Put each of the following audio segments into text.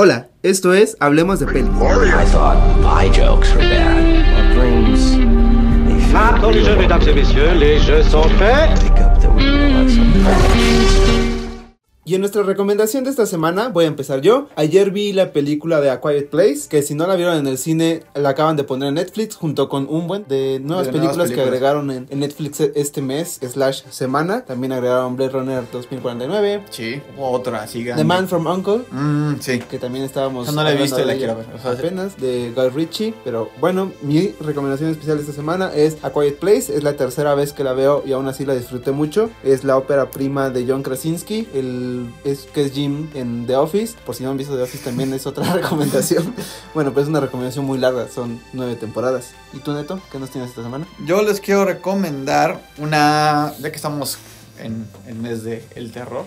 Hola, esto es Hablemos de Pelis. I thought my jokes were bad. My dreams. They feel Maintenant les jeux, real. mesdames et messieurs, les jeux sont faits. Y en nuestra recomendación de esta semana voy a empezar yo. Ayer vi la película de A Quiet Place, que si no la vieron en el cine, la acaban de poner en Netflix junto con un buen de nuevas De nuevas películas, que agregaron en, en Netflix este mes, slash semana. También agregaron Blade Runner 2049, Sí, otra grande. The Man from Uncle, Mm, sí. que también estábamos no la he visto y la de quiero ver, o sea, apenas de Guy Ritchie pero bueno mi recomendación especial esta semana es A Quiet Place es la tercera vez que la veo y aún así la disfruté mucho es la ópera prima de John Krasinski el es que es Jim en The Office por si no han visto The Office también es otra recomendación bueno pues es una recomendación muy larga son nueve temporadas y tú Neto qué nos tienes esta semana Yo les quiero recomendar una. Ya que estamos en el mes de el terror.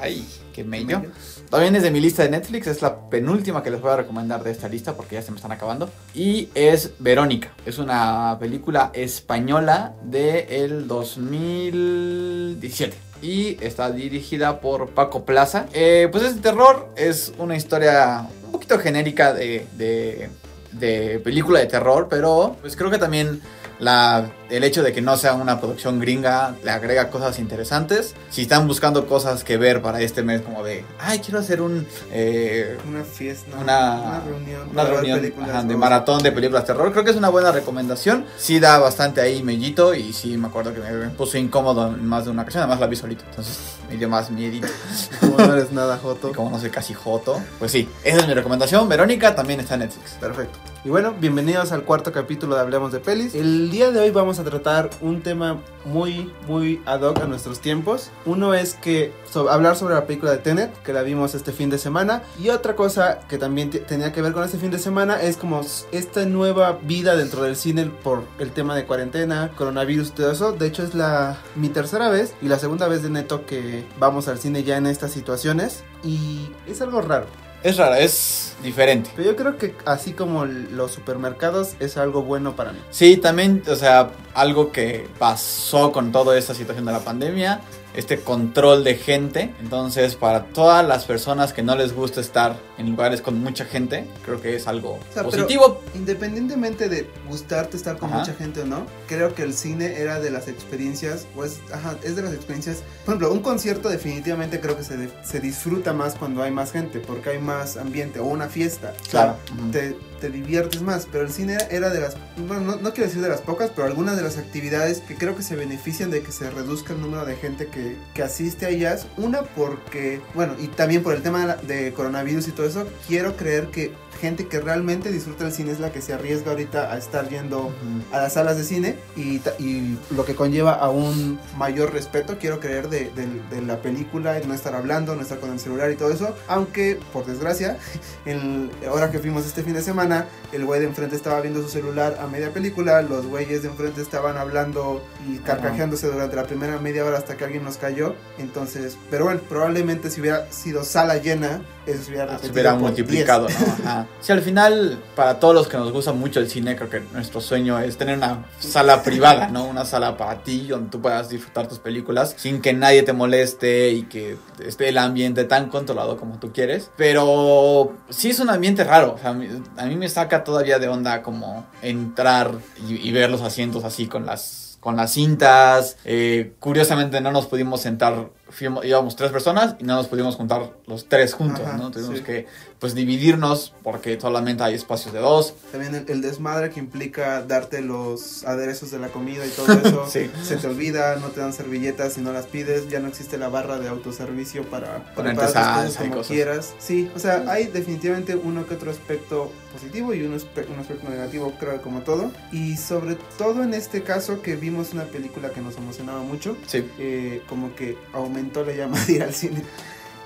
Ay, qué mello. También es de mi lista de Netflix. Es la penúltima que les voy a recomendar de esta lista porque ya se me están acabando. Y es Verónica. Es una película española del 2017. Y está dirigida por Paco Plaza. Eh, pues es terror. Es una historia un poquito genérica de, de, de película de terror. Pero pues creo que también la, el hecho de que no sea una producción gringa le agrega cosas interesantes. Si están buscando cosas que ver para este mes, como de, ay, quiero hacer un, eh, una fiesta una, reunión una reunión ajá, de maratón de películas de terror, creo que es una buena recomendación. Sí da bastante ahí mellito y sí me acuerdo que me puso incómodo en más de una ocasión. Además la vi solito, entonces me dio más miedito. como no eres nada joto Y como no soy casi joto, pues sí, esa es mi recomendación. Verónica también está en Netflix. Perfecto. Y bueno, bienvenidos al cuarto capítulo de Hablemos de Pelis. El día de hoy vamos a tratar un tema muy, muy ad hoc a nuestros tiempos. Uno es que so- hablar sobre la película de Tenet, que la vimos este fin de semana. Y otra cosa que también te- tenía que ver con este fin de semana es como esta nueva vida dentro del cine por el tema de cuarentena, coronavirus todo eso. De hecho es la mi tercera vez y la segunda vez de neto que vamos al cine ya en estas situaciones. Y es algo raro. Es rara, es diferente. Pero yo creo que así como los supermercados es algo bueno para mí. Sí, también, o sea, algo que pasó con toda esta situación de la pandemia, este control de gente. Entonces, para todas las personas que no les gusta estar en lugares con mucha gente, creo que es algo sea, positivo. Independientemente de gustarte estar con Ajá. mucha gente o no, creo que el cine era de las experiencias, pues, ajá, es de las experiencias. Por ejemplo, un concierto definitivamente creo que se, de- se disfruta más cuando hay más gente, porque hay más ambiente, o una fiesta. O sea, Claro. Te, te diviertes más, pero el cine era de las, bueno, no, no quiero decir de las pocas, pero algunas de las actividades que creo que se benefician de que se reduzca el número de gente que, que asiste a ellas. Una porque, bueno, y también por el tema de, coronavirus y todo eso, quiero creer que gente que realmente disfruta el cine es la que se arriesga ahorita a estar yendo Ujú. a las salas de cine y, y lo que conlleva a un mayor respeto, quiero creer, de, de- de la película, no estar hablando, no estar con el celular y todo eso. Aunque, por desgracia, el, ahora que fuimos este fin de semana, el güey de enfrente estaba viendo su celular a media película, los güeyes de enfrente estaban hablando y carcajeándose durante la primera media hora hasta que alguien nos cayó. Entonces, pero bueno, probablemente si hubiera sido sala llena, eso se hubiera Ah, se hubiera por multiplicado, 10. ¿no? Ajá. Sí, al final, para todos los que nos gusta mucho el cine, creo que nuestro sueño es tener una sala privada, ¿no? Una sala para ti, donde tú puedas disfrutar tus películas sin que nadie te moleste y que esté el ambiente tan controlado como tú quieres. Pero sí es un ambiente raro. O sea, a mí, a mí me saca todavía de onda como entrar y, y ver los asientos así con las con las cintas. Eh, curiosamente no nos pudimos sentar, fuimos- íbamos tres personas y no nos pudimos juntar los tres juntos, Ajá, ¿no? Tuvimos sí. que pues dividirnos porque solamente hay espacios de dos. También el, el desmadre que implica darte los aderezos de la comida y todo eso. Sí. Se te olvida, no te dan servilletas si no las pides, ya no existe la barra de autoservicio para preparar salsa cosas como cosas. quieras. Sí, o sea, hay definitivamente uno que otro aspecto positivo y un, un aspecto negativo, creo como todo. Y sobre todo en este caso que vimos una película que nos emocionaba mucho, Sí. eh, como que aumentó la llama de ir al cine.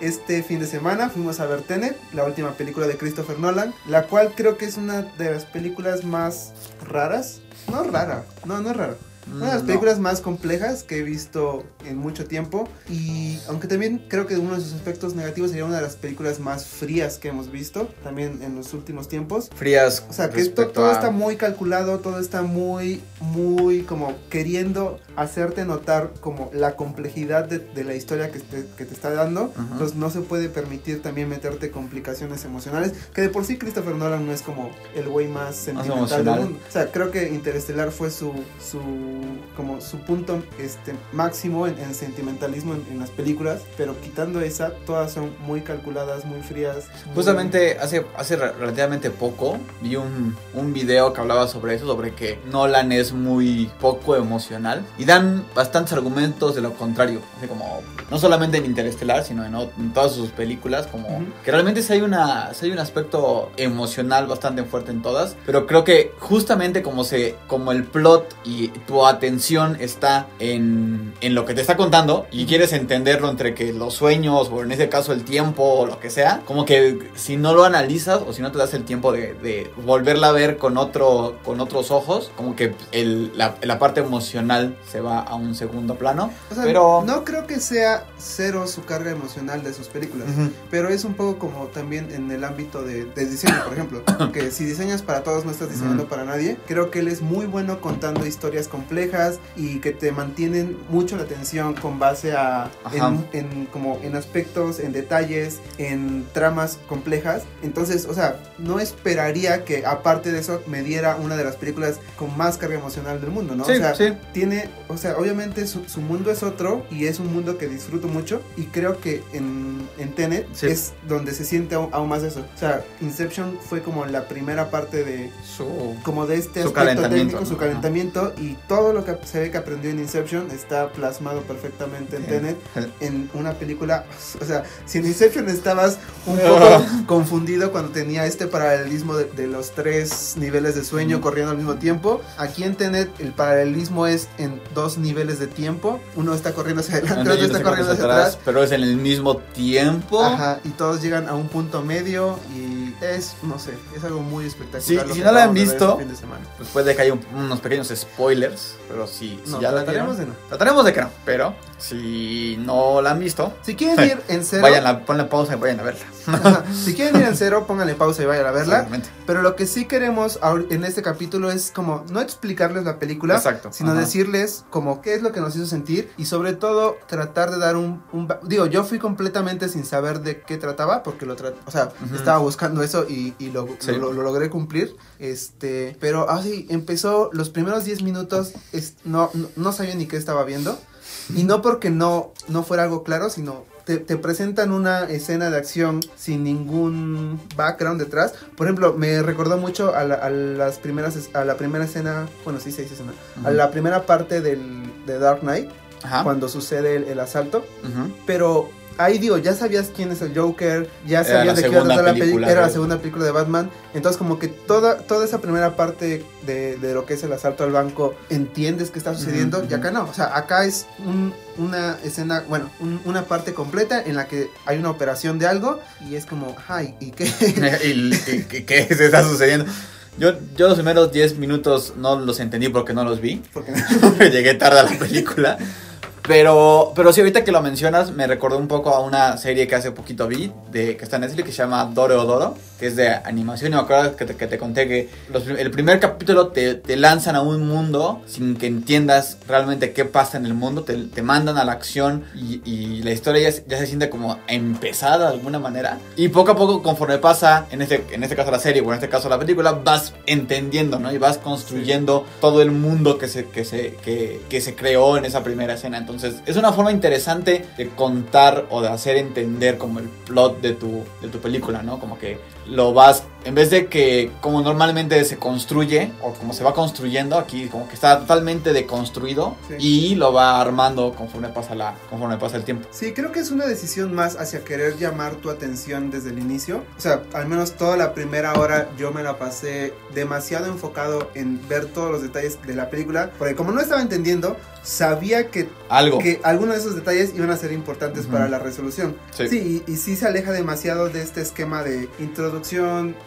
Este fin de semana fuimos a ver Tenet, la última película de Christopher Nolan, la cual creo que es una de las películas más raras. No rara, no, no es rara. Una de las No. películas más complejas que he visto en mucho tiempo. Y aunque también creo que uno de sus aspectos negativos sería una de las películas más frías que hemos visto también en los últimos tiempos. Frías. O sea, que esto, todo a- está muy calculado, todo está muy, muy como queriendo hacerte notar como la complejidad de, de la historia que te, que te está dando. Ajá. Entonces no se puede permitir también meterte complicaciones emocionales, que de por sí Christopher Nolan no es como el güey más sentimental del emocional. mundo. O sea, creo que Interestelar fue su, su, como su punto este, máximo en, en sentimentalismo en, en las películas, pero quitando esa, todas son muy calculadas, muy frías. muy- Justamente hace, hace re- relativamente poco vi un, un video que hablaba sobre eso, sobre que Nolan es muy poco emocional y dan bastantes argumentos de lo contrario, así como no solamente en Interestelar, sino en, en todas sus películas, como Ujú. que realmente sí hay, una, sí hay un aspecto emocional bastante fuerte en todas, pero creo que justamente como, se, como el plot y tu atención está en, en lo que te está contando y quieres entenderlo entre que los sueños o en ese caso el tiempo o lo que sea, como que si no lo analizas o si no te das el tiempo de, de volverla a ver con, otro, con otros ojos, como que el- la, la parte emocional se va a un segundo plano. O sea, pero... no creo que sea cero su carga emocional de sus películas. Ujú. Pero es un poco como también en el ámbito de, de diseño, por ejemplo. que si diseñas para todos, no estás diseñando Ujú. para nadie. Creo que él es muy bueno contando historias complejas y que te mantienen mucho la atención con base a en, en como en aspectos, en detalles, en tramas complejas. Entonces, o sea, no esperaría que aparte de eso me diera una de las películas con más carga emocional del mundo, ¿no? Sí, o sea, sí. tiene, o sea, obviamente su, su mundo es otro y es un mundo que disfruto mucho y creo que en, en Tenet Sí. es donde se siente aún, aún más eso. O sea, Inception fue como la primera parte de Su... como de este Su aspecto calentamiento, técnico, ¿no? su Ajá. calentamiento y todo lo que se ve que aprendió en Inception está plasmado perfectamente en. Tenet en una película, o sea, si en Inception estabas un poco confundido cuando tenía este paralelismo de, de los tres niveles de sueño corriendo al mismo tiempo, aquí en Tenet el paralelismo es en dos niveles de tiempo, uno está corriendo hacia adelante, otro está corriendo hacia atrás. pero es en el mismo tiempo. Ajá, y todos llegan a un punto medio y es, no sé, es algo muy espectacular. Sí, si no la han visto, este fin de semana. Pues puede que haya un- unos pequeños spoilers, pero si, ya la vieron, de no. trataremos de que no. Pero si no la han visto, Si quieren ir en cero, vayan ponle pausa y vayan a verla. Ajá, si quieren ir en cero, pónganle pausa y vayan a verla. Pero lo que sí queremos en este capítulo es como no explicarles la película, Exacto, sino ajá. decirles como qué es lo que nos hizo sentir y sobre todo tratar de dar un, digo, yo fui completamente sin saber de qué trataba porque lo o sea, estaba buscando eso y, y lo, Sí. lo, lo logré cumplir. Este, pero así empezó los primeros 10 minutos es- no, no no sabía ni qué estaba viendo. Y no porque no, no fuera algo claro, sino te, te presentan una escena de acción sin ningún background detrás. Por ejemplo, me recordó mucho a, la, a las primeras a la primera escena, bueno, sí se dice escena, a la primera parte del, de Dark Knight, Ajá. cuando sucede el, el asalto. Pero ahí digo, ya sabías quién es el Joker, ya sabías de qué iba a tratar la película era la segunda película de Batman. Entonces como que toda, toda esa primera parte de, de lo que es el asalto al banco, entiendes qué está sucediendo Ujú, y acá no. O sea, acá es un- una escena, bueno, un- una parte completa en la que hay una operación de algo y es como, ay, ¿y qué? ¿Y, y- qué- qué se está sucediendo? Yo, yo los primeros 10 minutos no los entendí porque no los vi. Porque Llegué tarde a la película. Pero, pero sí, ahorita que lo mencionas, me recordó un poco a una serie que hace poquito vi, de, que está en Netflix, que se llama Doro Doro, que es de animación. Y me acuerdo que te, que te conté que los- el primer capítulo te, te lanzan a un mundo sin que entiendas realmente qué pasa en el mundo, te, te mandan a la acción y, y la historia ya, se- ya se siente como empezada de alguna manera. Y poco a poco, conforme pasa, en este, en este caso la serie o en este caso la película, vas entendiendo, ¿no? Y vas construyendo todo el mundo que se, que, se, que, que se creó en esa primera escena. Entonces, es una forma interesante de contar o de hacer entender como el plot de tu, de tu película, ¿no? Como que lo vas, en vez de que como normalmente se construye o como se va construyendo, aquí como que está totalmente deconstruido Sí. y lo va armando conforme pasa, la, conforme pasa el tiempo. Sí, creo que es una decisión más hacia querer llamar tu atención desde el inicio. O sea, al menos toda la primera hora yo me la pasé demasiado enfocado en ver todos los detalles de la película. Porque como no estaba entendiendo, sabía que, Algo. que algunos de esos detalles iban a ser importantes para la resolución. Sí. Sí, y, y sí se aleja demasiado de este esquema de introducción,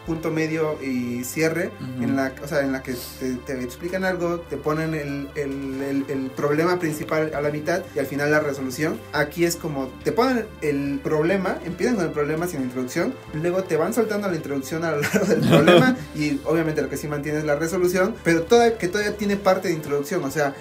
punto medio y cierre, Ujú. en la, o sea, en la que te, te explican algo, te ponen el, el- el- el problema principal a la mitad y al final la resolución. Aquí es como te ponen el problema, empiezan con el problema sin introducción, luego te van soltando la introducción a lo largo del problema y obviamente lo que sí mantiene es la resolución, pero toda, que todavía tiene parte de introducción, o sea,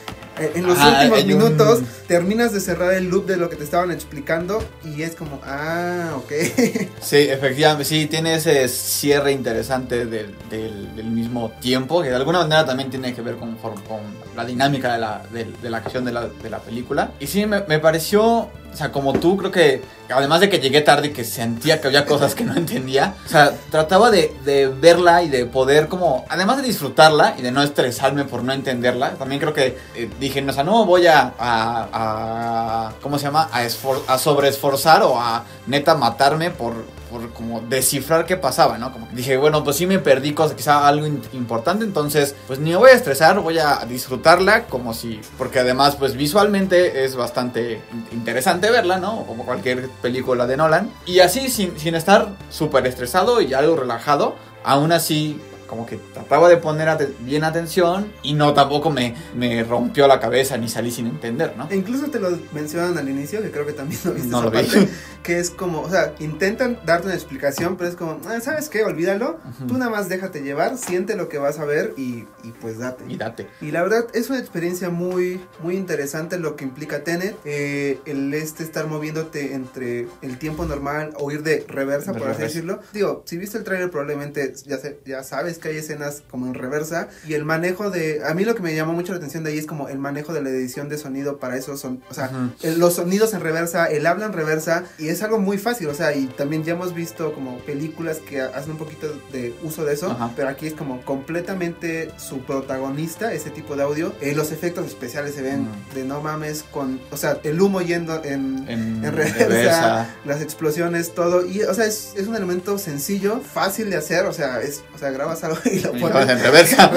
en los Ajá, últimos hay un- minutos terminas de cerrar el loop de lo que te estaban explicando y es como, ah, ok. Sí, efectivamente, sí, tiene ese cierre interesante del, del- del mismo tiempo, que de alguna manera también tiene que ver con, con- con la dinámica de la, de, de la acción de la, de la película. Y sí, me, me pareció, o sea, como tú, creo que, además de que llegué tarde y que sentía que había cosas que no entendía, o sea, trataba de, de verla y de poder como, además de disfrutarla y de no estresarme por no entenderla, también creo que eh, dije, o sea, no voy a, a, a- ¿cómo se llama? A, a sobreesforzar o a neta matarme por, por como descifrar qué pasaba, ¿no? Como que dije, bueno, pues sí me perdí cosas, quizá algo importante, entonces pues ni me voy a estresar, voy a disfrutarla como si, porque además pues visualmente es bastante in- interesante verla, ¿no? Como cualquier película de Nolan. Y así sin, sin estar súper estresado y algo relajado, aún así como que trataba de poner ate- bien atención y no tampoco me, me rompió la cabeza ni salí sin entender, ¿no? E incluso te lo mencionan al inicio, que creo que también lo viste No esa lo vi. parte, que es como, o sea, intentan darte una explicación, pero es como, ah, ¿sabes qué? Olvídalo, tú nada más déjate llevar, siente lo que vas a ver y, y pues date. Y date. Y la verdad es una experiencia muy, muy interesante lo que implica Tenet. eh, el este estar moviéndote entre el tiempo normal o ir de reversa, De por así decirlo. Digo, si viste el trailer probablemente ya, se- ya sabes que hay escenas como en reversa. Y el manejo de... A mí lo que me llamó mucho la atención de ahí es como el manejo de la edición de sonido para eso son... O sea, Ujú. el- los sonidos en reversa, el habla en reversa. Y es algo muy fácil. O sea, y también ya hemos visto como películas que hacen un poquito de uso de eso. Ajá. Pero aquí es como completamente su protagonista, ese tipo de audio. Eh, los efectos especiales se ven Mm. de no mames con, o sea, el humo yendo en, En, en reversa, reversa. las explosiones, todo. Y, o sea, es, es un elemento sencillo, fácil de hacer. O sea, es, o sea, grabas algo y lo pones en reversa.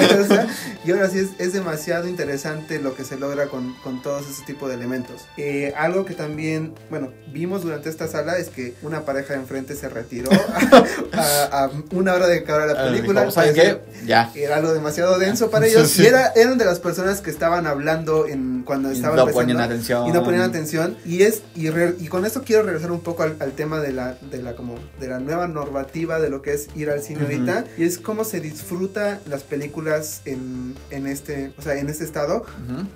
Y ahora sí es, es demasiado interesante lo que se logra con, con todos ese tipo de elementos. Eh, algo que también, bueno, vimos durante esta sala es que una pareja de enfrente se retiró a, a- a una hora de acabar la película. ¿Saben Parece- qué? Ya. era algo demasiado denso para ellos Sí. y era, eran de las personas que estaban hablando en cuando estaban no ponían atención. y no ponían atención y es y, re- y con esto quiero regresar un poco al, al tema de la de la como de la nueva normativa de lo que es ir al cine Ujú. ahorita y es cómo se disfruta las películas en, en este o sea en este estado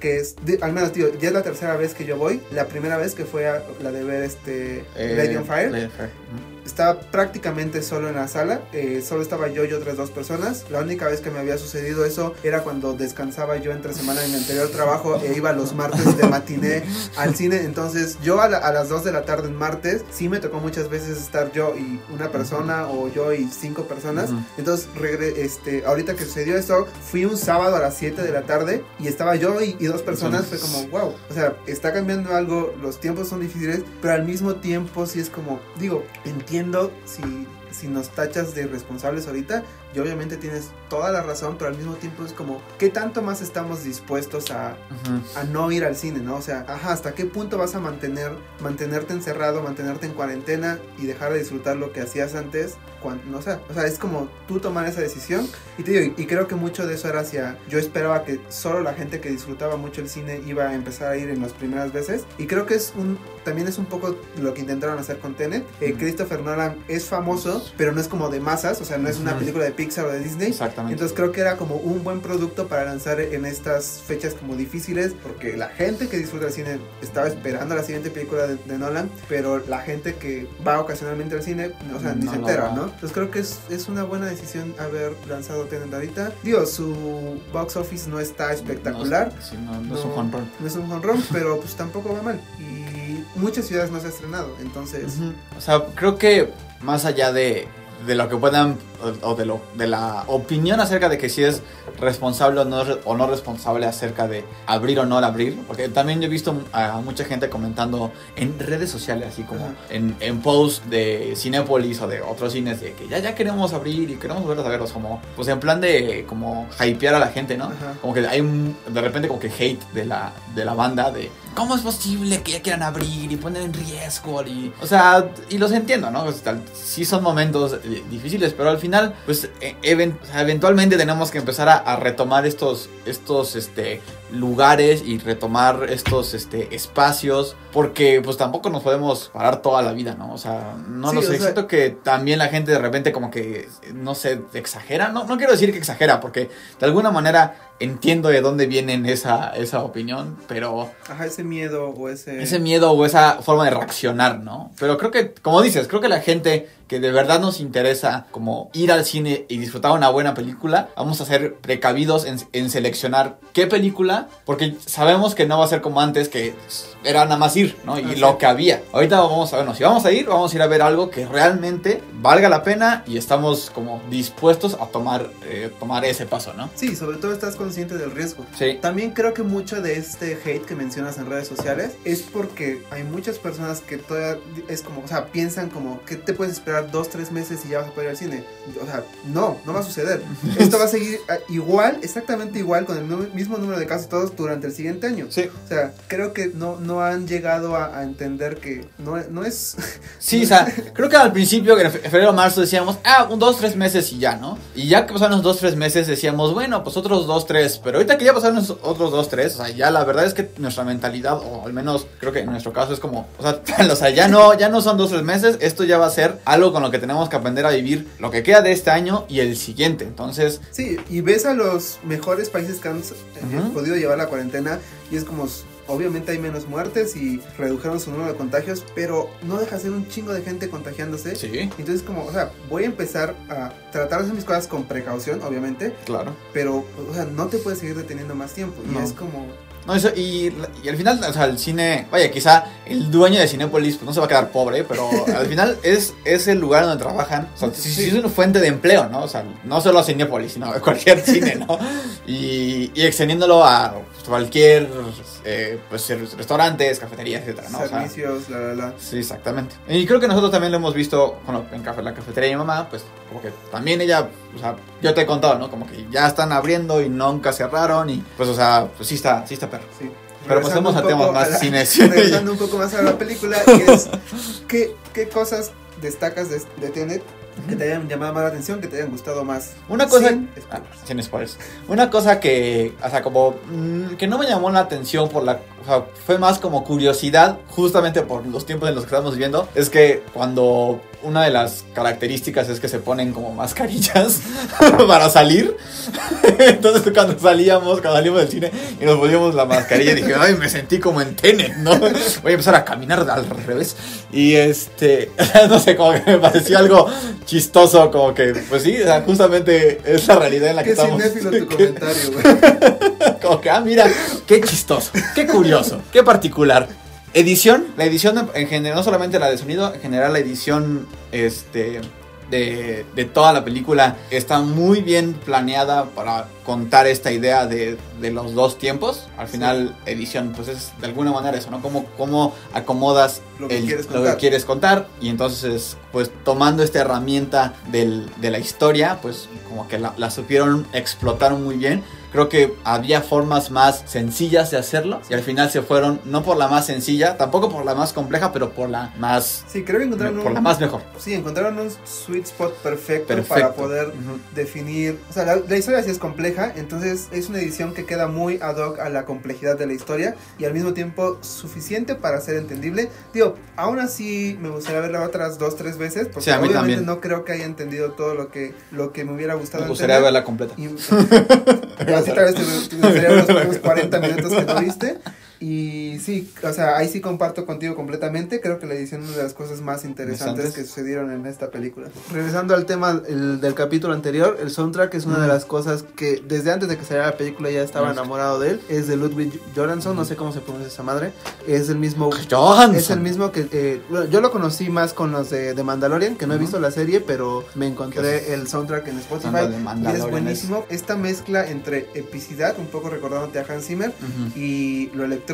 que es de- al menos tío ya es la tercera vez que yo voy. La primera vez que fue a- la de ver este Eh, Lady on Fire. Lady on Fire. Estaba prácticamente solo en la sala, eh, solo estaba yo y otras dos personas. La única vez que me había sucedido eso era cuando descansaba yo entre semana en mi anterior trabajo e iba los martes de matiné al cine. Entonces yo a, la- a las 2 de la tarde en martes sí me tocó muchas veces estar yo y una persona o yo y cinco personas. Ujú. Entonces regre- este, ahorita que sucedió eso, fui un sábado a las 7 de la tarde y estaba yo y, y dos personas. Fue como, wow, o sea, está cambiando algo, los tiempos son difíciles, pero al mismo tiempo sí es como, digo, entiendo si, si nos tachas de responsables ahorita, y obviamente tienes toda la razón, pero al mismo tiempo es como, ¿qué tanto más estamos dispuestos a, a no ir al cine, ¿no? O sea, ajá, ¿hasta qué punto vas a mantener, mantenerte encerrado, mantenerte en cuarentena y dejar de disfrutar lo que hacías antes? Cuando, no sé, o sea, es como tú tomar esa decisión. Y te digo, y, y creo que mucho de eso era hacia, yo esperaba que solo la gente que disfrutaba mucho el cine iba a empezar a ir en las primeras veces. Y creo que es un, también es un poco lo que intentaron hacer con Tenet. Eh. Christopher Nolan es famoso, pero no es como de masas, o sea, no es una película de Pixar o de Disney. Exactamente. Entonces creo que era como un buen producto para lanzar en estas fechas como difíciles, porque la gente que disfruta el cine estaba esperando la siguiente película de, de Nolan, pero la gente que va ocasionalmente al cine, o sea, ni No se lo entera. ¿no? Entonces creo que es, es una buena decisión haber lanzado Tenet ahorita. Digo, su box office no está espectacular. No, sí, no, no es un home run. No es un home run, pero pues tampoco va mal. Y muchas ciudades no se ha estrenado, entonces... O sea, creo que más allá de, de lo que puedan, o, o de, lo, de la opinión acerca de que si es responsable o no, o no responsable acerca de abrir o no abrir. Porque también yo he visto a mucha gente comentando en redes sociales, así como en, en posts de Cinépolis o de otros cines, de que ya, ya queremos abrir y queremos volver a verlos, como, pues en plan de como hypear a la gente, ¿no? Ajá. Como que hay un, de repente como que hate de la, de la banda de ¿cómo es posible que ya quieran abrir y poner en riesgo? Y, o sea, y los entiendo, ¿no? Tal- sí son momentos difíciles, pero al final, pues sea, eventualmente tenemos que empezar a, a retomar estos, estos este, lugares y retomar estos este, espacios, porque pues tampoco nos podemos parar toda la vida, ¿no? O sea, no Sí, lo sé, sea- siento que también la gente de repente como que, no sé, exagera, no, no quiero decir que exagera, porque de alguna manera entiendo de dónde vienen esa, esa opinión, pero Ajá, ese miedo o ese... ese miedo o esa forma de reaccionar, ¿no? Pero creo que, como dices, creo que la gente que de verdad nos interesa como ir al cine y disfrutar una buena película, vamos a ser precavidos en, en seleccionar qué película, porque sabemos que no va a ser como antes, que era nada más ir, ¿no? Y Así lo que había. Ahorita vamos a ver, no, si vamos a ir, vamos a ir a ver algo que realmente valga la pena y estamos como dispuestos a tomar, eh, tomar ese paso, ¿no? Sí, sobre todo estás consciente del riesgo. Sí. También creo que mucho de este hate que mencionas en redes sociales es porque hay muchas personas que todavía es como, o sea, piensan como que te puedes esperar dos, tres meses y ya vas a poder ir al cine. O sea, no, no va a suceder. Esto va a seguir ah, igual, exactamente igual, con el mismo número de casos todos durante el siguiente año. Sí. O sea, creo que no, no han llegado a, a entender que no, no es... Sí, o sea, creo que al principio, en fe- febrero marzo, decíamos, ah, un dos, tres meses y ya, ¿no? Y ya que pasaron los dos, tres meses, decíamos, bueno, pues otros dos, tres. Pero ahorita que ya pasaron otros dos, tres, o sea, ya la verdad es que nuestra mentalidad, o al menos creo que en nuestro caso es como, o sea, o sea ya, no, ya no son dos, tres meses, esto ya va a ser algo con lo que tenemos que aprender a vivir lo que queda de este año y el siguiente. Entonces, Sí, y ves a los mejores países que han eh, podido llevar la cuarentena y es como, obviamente hay menos muertes y redujeron su número de contagios, pero no deja de ser un chingo de gente contagiándose. sí, Entonces como, o sea, voy a empezar a tratar de hacer mis cosas con precaución, obviamente, claro. pero, o sea, no te puedes seguir deteniendo más tiempo. Y es como, No, eso, y, y al final, o sea, el cine, vaya, quizá el dueño de Cinépolis pues, no se va a quedar pobre, pero al final es, es el lugar donde trabajan. O sea, sí, sí es una fuente de empleo, ¿no? O sea, no solo Cinépolis, sino cualquier cine, ¿no? Y, y extendiéndolo a cualquier, eh, pues, restaurantes, cafeterías, etcétera, ¿no? O sea, servicios, la, la, la. Sí, exactamente. Y creo que nosotros también lo hemos visto bueno, en la cafetería de mi mamá, pues como que también ella, o sea, yo te he contado, ¿no? Como que ya están abriendo y nunca cerraron y pues, o sea, pues sí está, sí está perro. Sí. Pero pasemos a un temas más la- cines. Regresando un poco más a la película, es, ¿qué, ¿qué cosas destacas de, de Tenet que te hayan llamado más la atención, que te hayan gustado más? Una cosa. Sin Ah, spoilers. sin spoilers. Una cosa que, o sea, como. mm, que no me llamó la atención por la. O sea, fue más como curiosidad, justamente por los tiempos en los que estamos viviendo. Es que cuando. Una de las características es que se ponen como mascarillas para salir. Entonces, cuando salíamos, cuando salimos del cine y nos poníamos la mascarilla, dije, ay, me sentí como en Tenet, ¿no? Voy a empezar a caminar al revés. Y este. No sé, como que me pareció algo chistoso, como que, pues sí, o sea, justamente es la realidad en la que Qué estamos. cinéfilo tu comentario, güey. como que, ah, mira, qué chistoso, qué curioso, qué particular. Edición, la edición en general, no solamente la de sonido, en general la edición este, de, de toda la película está muy bien planeada para contar esta idea de, de los dos tiempos. Al final, edición, pues es de alguna manera eso, ¿no? Cómo, cómo acomodas Lo que el- quieres lo contar. que quieres contar y entonces, pues tomando esta herramienta del- de la historia, pues como que la, la supieron explotar muy bien. Creo que había formas más sencillas de hacerlo y al final se fueron no por la más sencilla, tampoco por la más compleja, pero por la más Sí, creo que encontraron por la un, más mejor. sí, encontraron un sweet spot perfecto, Perfecto. para poder Ujú. definir, o sea, la, la historia sí es compleja, entonces es una edición que queda muy ad hoc a la complejidad de la historia y al mismo tiempo suficiente para ser entendible. Digo, aún así me gustaría verla otras dos, tres veces, porque Sí, a mí obviamente también. no creo que haya entendido todo lo que, lo que me hubiera gustado Me gustaría entender. verla completa. Y, así tal vez te, gustaría ver los primeros 40 minutos que no viste. Y sí, o sea, ahí sí comparto contigo completamente. Creo que la edición es una de las cosas más interesantes que sucedieron en esta película. Regresando al tema el- del capítulo anterior, el soundtrack es una de Mm. las cosas que desde antes de que saliera la película ya estaba Mm. enamorado de él. Es de Ludwig Göransson, no sé cómo se pronuncia esa madre. Es el mismo Johansson. es el mismo que eh, bueno, yo lo conocí más con los de, de Mandalorian, que no he Ujú. visto la serie, pero me encontré el soundtrack en Spotify de y es buenísimo. Esta mezcla entre epicidad, un poco recordándote a Hans Zimmer, Ujú. y lo electrónico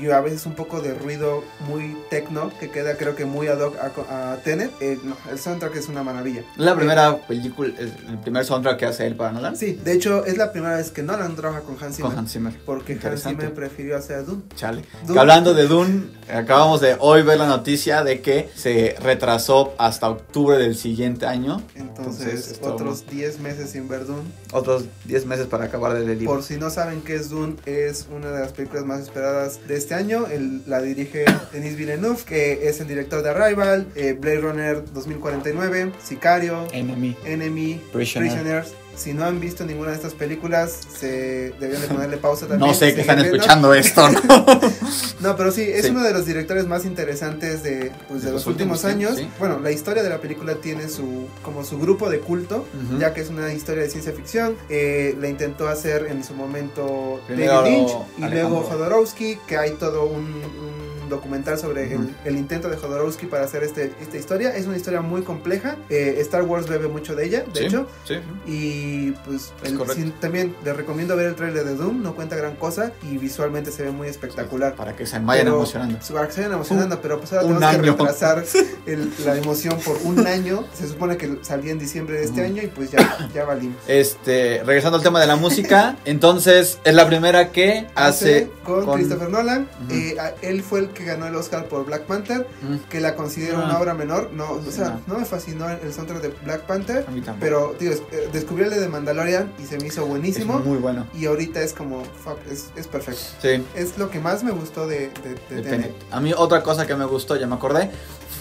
y a veces un poco de ruido muy techno que queda creo que muy ad hoc a, a Tenet. Eh, no, el soundtrack es una maravilla. La Eh, primera película, es el primer soundtrack que hace él para Nolan. sí, de hecho es la primera vez que Nolan trabaja con Hans Zimmer. Con Hans Zimmer. Porque Hans. Zimmer prefirió hacer Dune. Chale. Dune. Hablando de Dune, acabamos de hoy ver la noticia de que se retrasó hasta octubre del siguiente año. Entonces, Entonces, otros 10 meses sin ver Dune. Otros 10 meses para acabar de leer. Por si no saben qué es Dune, es una de las películas más esperadas de este año. El- la dirige Denis Villeneuve, que es el director de Arrival, eh, Blade Runner 2049, Sicario, Enemy. Enemy, Prisoner. Prisoners. Si no han visto ninguna de estas películas, se deberían de ponerle pausa también. No sé que están viendo. escuchando esto, ¿no? No, pero sí, es Sí. uno de los directores más interesantes de, pues, de De los, los últimos, últimos años. sí. Bueno, la historia de la película tiene su como su grupo de culto, ya que es una historia de ciencia ficción. Eh, la intentó hacer en su momento Primero David Lynch y Alejandro. luego Jodorowsky, que hay todo un, un documental sobre Ujú. el, el intento de Jodorowsky para hacer este, esta historia. Es una historia muy compleja. Eh, Star Wars bebe mucho de ella, de Sí, hecho. sí. Y pues Es el- sí, también les recomiendo ver el trailer de Doom, no cuenta gran cosa y visualmente se ve muy espectacular. Para que se vayan Pero- emocionando. Para que se vayan emocionando, pero pues ahora tenemos que año. retrasar el- la emoción por un año. Se supone que salía en diciembre de este Ujú. año y pues ya, ya valimos. Este, regresando al tema de la música, entonces es la primera que hace con, con- Christopher Nolan. Ujú. Eh, él fue el que ganó el Oscar por Black Panther, Mm, que la considero Ah. una obra menor. No, o sea, no. no me fascinó el, soundtrack de Black Panther, a mí tampoco. pero tío, eh, descubrí el de Mandalorian y se me hizo es buenísimo. muy bueno. Y ahorita es como, fuck, es, es perfecto. Sí. Es lo que más me gustó de, de, de de Tenet. Tenet. A mí otra cosa que me gustó, ya me acordé,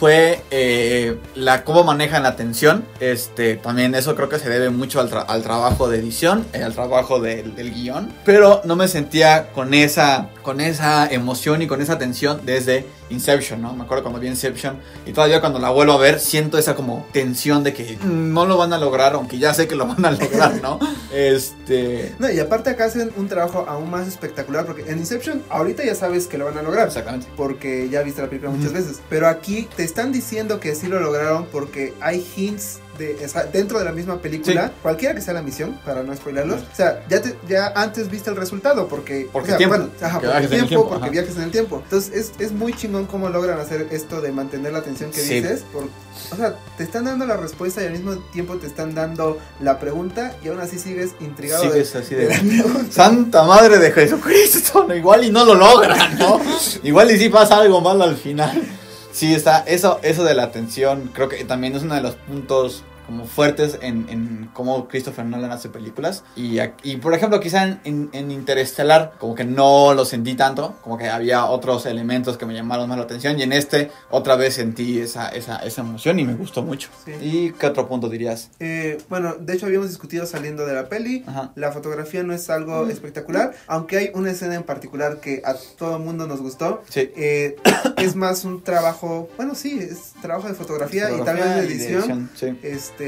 fue eh, la cómo manejan la tensión. Este, también eso creo que se debe mucho al, tra- al trabajo de edición, eh, al trabajo del guion. Pero no me sentía con esa, con esa emoción y con esa tensión desde Inception, ¿no? Me acuerdo cuando vi Inception y todavía cuando la vuelvo a ver siento esa como tensión de que no lo van a lograr, aunque ya sé que lo van a lograr, ¿no? Este... No, y aparte acá hacen un trabajo aún más espectacular porque en Inception ahorita ya sabes que lo van a lograr. Exactamente. Porque ya viste la película muchas veces. Pero aquí te están diciendo que sí lo lograron porque hay hints de, dentro de la misma película. Cualquiera que sea la misión, para no spoilerlos. O sea, ya, te- ya antes viste el resultado porque... Porque o sea, tiempo. bueno, ajá, Porque porque viajes en el tiempo, tiempo, porque ajá. viajes en el tiempo. Entonces es, es muy chingón cómo logran hacer esto de mantener la atención que Sí. dices. por- o sea, te están dando la respuesta y al mismo tiempo te están dando la pregunta y aún así sigues intrigado de- Sigues así de la de... pregunta. Santa Madre de Jesucristo, igual y no lo logran, ¿no? Igual y sí pasa algo malo al final. Sí, está, eso, eso de la atención, creo que también es uno de los puntos como fuertes en, en cómo Christopher Nolan hace películas. Y, y por ejemplo, quizá en, en, en Interestelar, como que no lo sentí tanto, como que había otros elementos que me llamaron más la atención. Y en este, otra vez sentí esa, esa, esa emoción y me gustó mucho. Sí. ¿Y qué otro punto dirías? Eh, bueno, de hecho habíamos discutido saliendo de la peli. Ajá. La fotografía no es algo espectacular, aunque hay una escena en particular que a todo el mundo nos gustó. Sí. Eh, es más un trabajo, bueno, sí, es trabajo de fotografía, y también de y edición. sí. Este,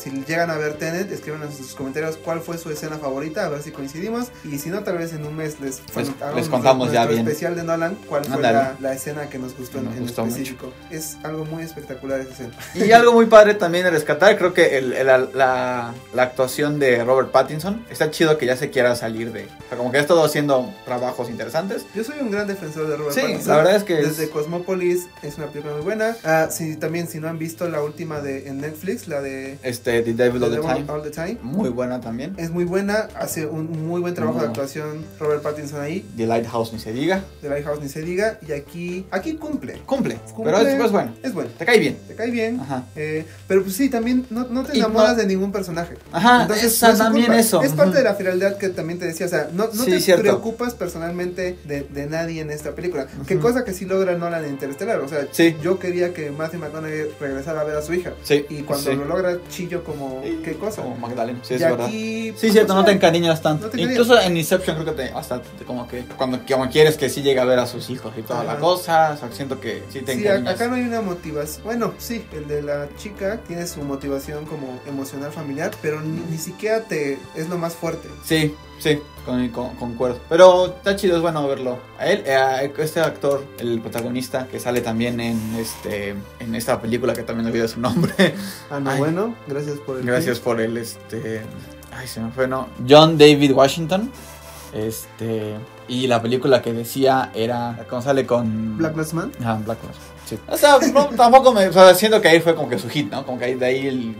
si llegan a ver Tenet, escriban en sus comentarios cuál fue su escena favorita, a ver si coincidimos. Y si no, tal vez en un mes les, Les- hagamos les contamos ya nuestro bien. especial de Nolan, cuál fue Ándale. la, la escena que nos gustó nos en gustó mucho. específico. Es algo muy espectacular esa escena. Y algo muy padre también de rescatar, creo que el- el- la, la- la actuación de Robert Pattinson, está chido que ya se quiera salir de... O sea, como que ha estado haciendo trabajos interesantes. Yo soy un gran defensor de Robert Sí, Pattinson. la verdad es que es- Desde Cosmopolis es una película muy buena. Ah, sí, también si no han visto la última de en Netflix, la de Este, The Devil The All the Time, All the Time. muy buena también. Es muy buena, hace un muy buen trabajo de actuación Robert Pattinson ahí. The Lighthouse ni se diga. De Lighthouse ni se diga. Y aquí, aquí cumple. Cumple, Cumple. pero es pues, bueno, Es bueno. te cae bien. Te cae bien. Ajá. eh, pero pues sí, también no, no te enamoras no- de ningún personaje. Ajá, Entonces, esa es su también culpa. eso. Es parte de la frialdad que también te decía. O sea, no, no Sí, te cierto. preocupas personalmente de, de nadie en esta película. Qué Ujú. cosa que sí logra Nolan en Interstellar. O sea, Sí. yo quería que Matthew McConaughey regresara a ver a su hija. Sí, Y cuando sí. lo logra chillo como qué cosa. Como Magdalena, sí, es y verdad. aquí Sí, cierto, no te pues, encariñas tanto. No te. Incluso en Inception creo que te, hasta te- como que cuando como quieres que sí llegue a ver a sus hijos y toda Ajá. la cosa, o sea, siento que sí te Sí, encariñas. acá no hay una motivación. Bueno, sí, el de la chica tiene su motivación como emocional familiar, pero ni, ni siquiera te es lo más fuerte. Sí, sí, con, con- concuerdo. Pero está chido, es bueno verlo. A él, eh, a este actor, el protagonista, que sale también en este en esta película que también olvidé su nombre. Ah, no, Ay. bueno, gracias por el Gracias por el este. Ay, se me fue, no. John David Washington. Este. Y la película que decía era. ¿Cómo sale con. Black Lives Man. Ah, Black Lives. Sí. O sea, no, tampoco me. O sea, siento que ahí fue como que su hit, ¿no? Como que ahí de ahí el-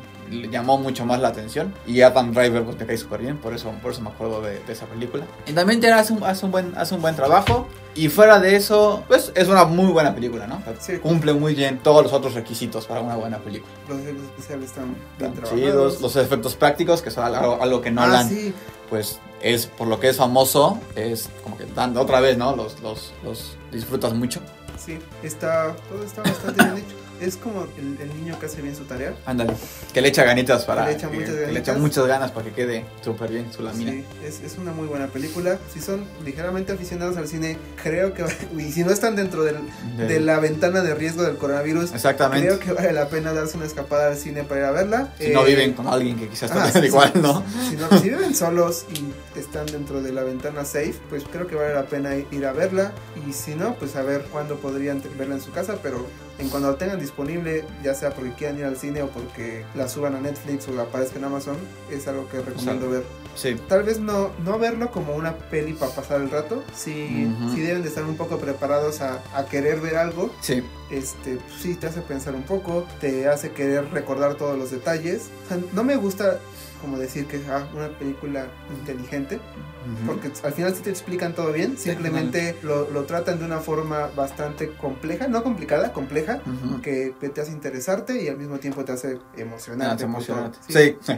llamó mucho más la atención. Y Adam Driver, pues me cae súper bien. Por eso, por eso me acuerdo de, de esa película. Y también hace un, hace, un buen, hace un buen trabajo. Y fuera de eso, pues es una muy buena película, ¿no? Sí. Cumple muy bien todos los otros requisitos para una buena película. Los efectos especiales están bien trabajados. chidos, los efectos prácticos, que son algo, algo que ah, Nolan, sí, pues es por lo que es famoso, es como que dando otra vez, ¿no? Los, los, los disfrutas mucho. sí, está, todo está bastante bien hecho. Es como el, el niño que hace bien su tarea. Ándale. Que le echa ganitas para. Que le echa muchas que le echa muchas ganas para que quede súper bien su lámina. Sí, es, es una muy buena película. Si son ligeramente aficionados al cine, creo que... Y si no están dentro del, de la ventana de riesgo del coronavirus, Exactamente. creo que vale la pena darse una escapada al cine para ir a verla. Si no Eh, viven con alguien que quizás ah, está sí, igual, sí. ¿no? Si, no- si viven solos y están dentro de la ventana safe, pues creo que vale la pena ir a verla. Y si no, pues a ver cuándo podrían verla en su casa. Pero en cuando la tengan disponible, ya sea porque quieran ir al cine o porque la suban a Netflix o aparezca en Amazon, es algo que recomiendo ver. Sí. Tal vez no, no verlo como una peli para pasar el rato. Ujú. sí deben de estar un poco preparados a, a querer ver algo. Sí. Este, pues sí, te hace pensar un poco, te hace querer recordar todos los detalles. O sea, no me gusta como decir que es ah, una película inteligente, porque al final sí te explican todo bien, simplemente lo, lo tratan de una forma bastante compleja, no complicada, compleja, que, que te hace interesarte y al mismo tiempo te hace Ah, emocionarte. emocionante. Sí, Sí.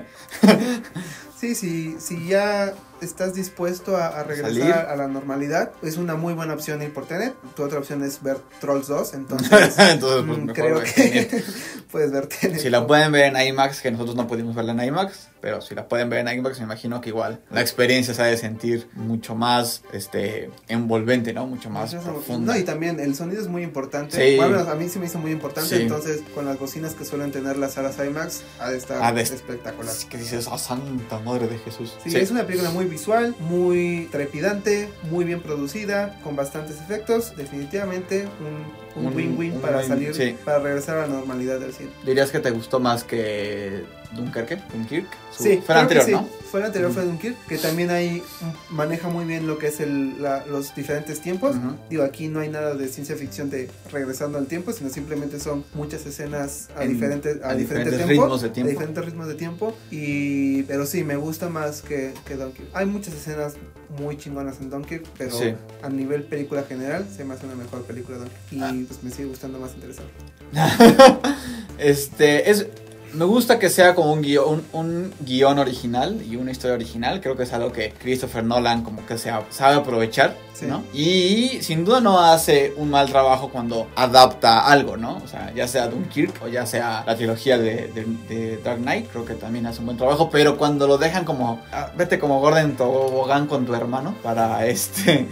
sí, sí, si ya estás dispuesto a, a regresar Salir. a la normalidad, es una muy buena opción ir por Tenet. Tu otra opción es ver Trolls 2, entonces Entonces, pues mm, mejor creo ver que Tenet. puedes ver Tenet. Si la pueden ver en IMAX, que nosotros no pudimos verla en IMAX, pero si la pueden ver en IMAX, me imagino que igual la experiencia se ha de sentir mucho más este envolvente, ¿no? Mucho más es- profunda. No, y también el sonido es muy importante. Sí. Bueno, a mí sí me hizo muy importante. Sí. Entonces, con las bocinas que suelen tener las salas IMAX, ha de estar Ha de- espectacular. Así que dices, ah, santa madre de Jesús. Sí, es una película muy visual, muy trepidante, muy bien producida, con bastantes efectos. Definitivamente un- un win-win para win- salir, sí. para regresar a la normalidad del cine. ¿Dirías que te gustó más que Dunkerque? Dunkirk? Sí, Fue anterior, sí. ¿no? Fue la anterior, fue Dunkirk, que también ahí maneja muy bien lo que es el, la- los diferentes tiempos. Digo, aquí no hay nada de ciencia ficción de regresando al tiempo, sino simplemente son muchas escenas a En- diferentes a, a diferente diferentes tiempo, ritmos de tiempo. a diferentes ritmos de tiempo. Y pero sí, me gusta más que, que Dunkirk. Hay muchas escenas muy chingonas en Dunkirk, pero Sí. a nivel película general se me hace una mejor película Dunkirk. Y Ah. pues me sigue gustando más interesante. Este, es... Me gusta que sea como un guion, un, un guion original y una historia original. Creo que es algo que Christopher Nolan como que se sabe aprovechar, Sí. ¿no? Y sin duda no hace un mal trabajo cuando adapta algo, ¿no? O sea, ya sea Dunkirk o ya sea la trilogía de, de- de Dark Knight, creo que también hace un buen trabajo. Pero cuando lo dejan como, ah, vete como Gordon Tobogán con tu hermano para este,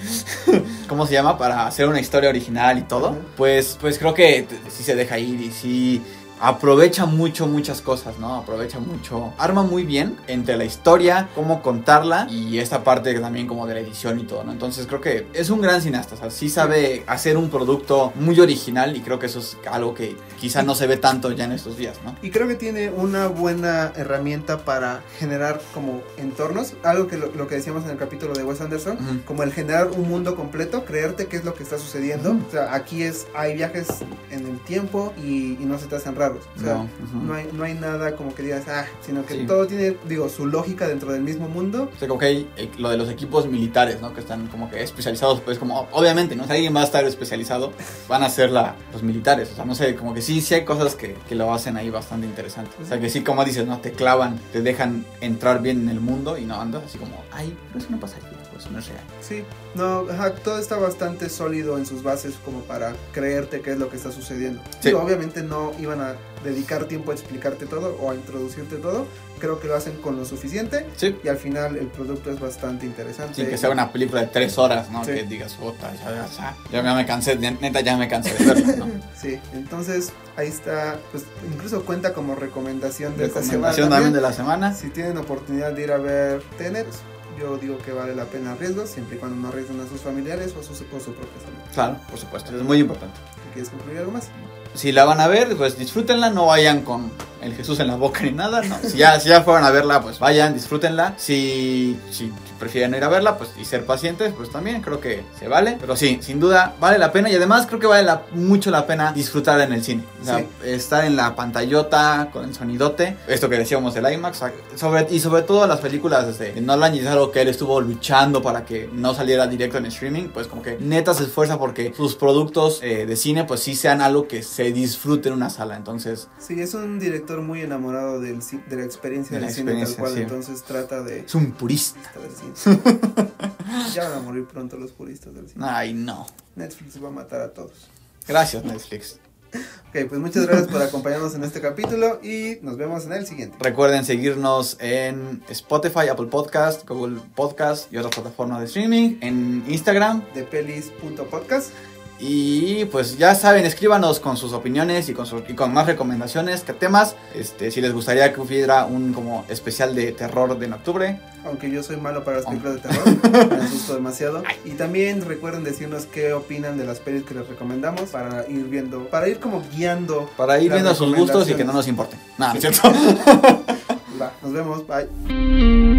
¿cómo se llama? Para hacer una historia original y todo. Pues, pues creo que sí se deja ir y sí aprovecha mucho muchas cosas, ¿no? Aprovecha mucho, arma muy bien entre la historia, cómo contarla y esta parte también como de la edición y todo, ¿no? Entonces creo que es un gran cineasta, o sea, sí sabe hacer un producto muy original y creo que eso es algo que quizá no se ve tanto ya en estos días, ¿no? Y creo que tiene una buena herramienta para generar como entornos, algo que lo, lo que decíamos en el capítulo de Wes Anderson, como el generar un mundo completo, creerte qué es lo que está sucediendo. O sea, aquí es, hay viajes en el tiempo y, y no se te hacen O sea, No, no, hay, no hay nada como que digas, ah, sino que Sí. todo tiene, digo, su lógica dentro del mismo mundo. O sea, como que hay eh, lo de los equipos militares, ¿no? Que están como que especializados, pues como, obviamente, ¿no? Si alguien va a estar especializado, van a ser la, los militares. O sea, no sé, como que sí, sí hay cosas que, que lo hacen ahí bastante interesante. O sea, que sí, como dices, ¿no? Te clavan, te dejan entrar bien en el mundo y no andas así como, ay, pero eso no pasaría, pues no es real. Sí, no, ajá, todo está bastante sólido en sus bases como para creerte qué es lo que está sucediendo. Sí. Obviamente no iban a dedicar tiempo a explicarte todo o a introducirte todo. Creo que lo hacen con lo suficiente Sí. y al final el producto es bastante interesante. Sin que sea una película de tres horas, ¿no? Sí. Que digas, puta, ya, ya, ya, me cansé, ne- neta, ya me cansé de verla, ¿no? Sí, entonces ahí está, pues incluso cuenta como recomendación de esta Recomendación semana. también también. de la semana. Si tienen oportunidad de ir a ver Tenet, yo digo que vale la pena arriesgos, siempre y cuando no arriesguen a sus familiares o a su, o su propia salud. Claro, por supuesto, es muy importante. ¿Quieres concluir algo más? Si la van a ver, pues disfrútenla, no vayan con el Jesús en la boca ni nada, no. Si ya, si ya fueron a verla, pues vayan, disfrútenla. Si, si prefieren ir a verla, pues y ser pacientes, pues también creo que se vale. Pero sí, sin duda vale la pena y además creo que vale la- mucho la pena disfrutar en el cine. O sea, Sí. estar en la pantallota con el sonidote, esto que decíamos del IMAX, sobre, y sobre todo las películas de Nolan y es algo que él estuvo luchando para que no saliera directo en streaming, pues como que neta se esfuerza porque sus productos eh, de cine pues sí sean algo que se disfrute en una sala. Entonces, Sí, es un director muy enamorado del, de la experiencia De la del cine tal experiencia, cual, sí. entonces trata de... es un purista. del cine. Ya van a morir pronto los puristas del cine. Ay, no. Netflix va a matar a todos. Gracias, Netflix. Ok, pues muchas gracias por acompañarnos en este capítulo y nos vemos en el siguiente. Recuerden seguirnos en Spotify, Apple Podcast, Google Podcast y otras plataformas de streaming, en Instagram. De pelis.podcast. Y pues ya saben, escríbanos con sus opiniones y con, y con más recomendaciones, que temas. Este, si les gustaría que hubiera un como especial de terror de en octubre. Aunque yo soy malo para las Oh. películas de terror, me asusto demasiado. Y también recuerden decirnos qué opinan de las pelis que les recomendamos para ir viendo, para ir como guiando. Para ir viendo sus gustos y que no nos importe. Nada, ¿no es cierto? Va, nos vemos, bye.